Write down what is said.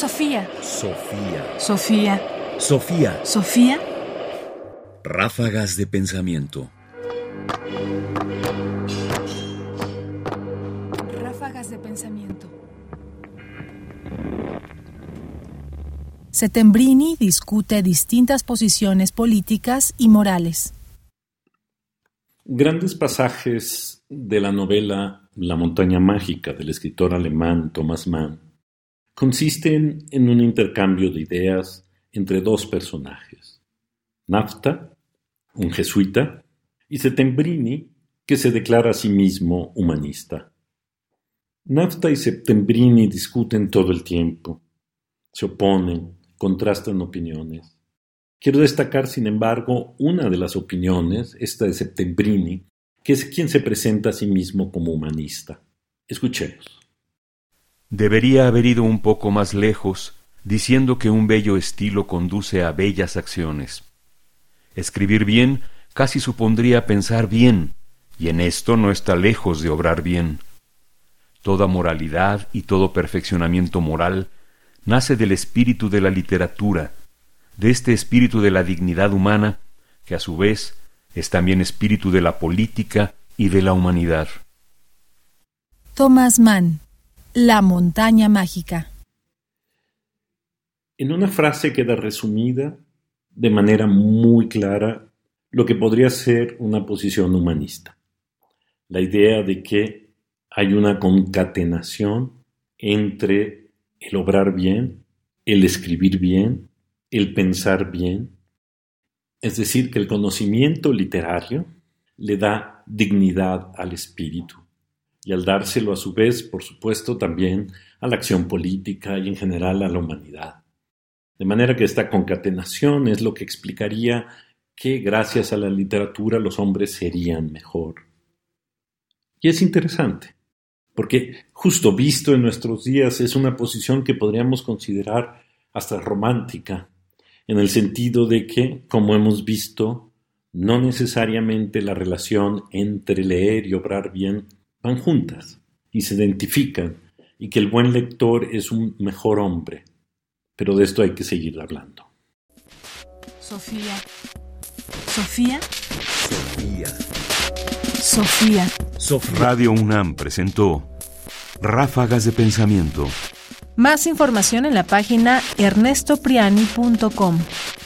Sofía. Sofía. Sofía. Sofía. Sofía. Ráfagas de pensamiento. Ráfagas de pensamiento. Setembrini discute distintas posiciones políticas y morales. Grandes pasajes de la novela La montaña mágica del escritor alemán Thomas Mann consisten en un intercambio de ideas entre dos personajes, Nafta, un jesuita, y Settembrini, que se declara a sí mismo humanista. Nafta y Settembrini discuten todo el tiempo, se oponen, contrastan opiniones. Quiero destacar, sin embargo, una de las opiniones, esta de Settembrini, que es quien se presenta a sí mismo como humanista. Escuchemos. Debería haber ido un poco más lejos, diciendo que un bello estilo conduce a bellas acciones. Escribir bien casi supondría pensar bien, y en esto no está lejos de obrar bien. Toda moralidad y todo perfeccionamiento moral nace del espíritu de la literatura, de este espíritu de la dignidad humana, que a su vez es también espíritu de la política y de la humanidad. Thomas Mann, La montaña mágica. En una frase queda resumida de manera muy clara lo que podría ser una posición humanista. La idea de que hay una concatenación entre el obrar bien, el escribir bien el pensar bien, es decir, que el conocimiento literario le da dignidad al espíritu y al dárselo a su vez, por supuesto, también a la acción política y en general a la humanidad. De manera que esta concatenación es lo que explicaría que gracias a la literatura los hombres serían mejor. Y es interesante, porque justo visto en nuestros días es una posición que podríamos considerar hasta romántica, en el sentido de que, como hemos visto, no necesariamente la relación entre leer y obrar bien van juntas y se identifican, y que el buen lector es un mejor hombre. Pero de esto hay que seguir hablando. Sofía. Sofía. Sofía. Sofía. Radio UNAM presentó Ráfagas de Pensamiento. Más información en la página ernestopriani.com.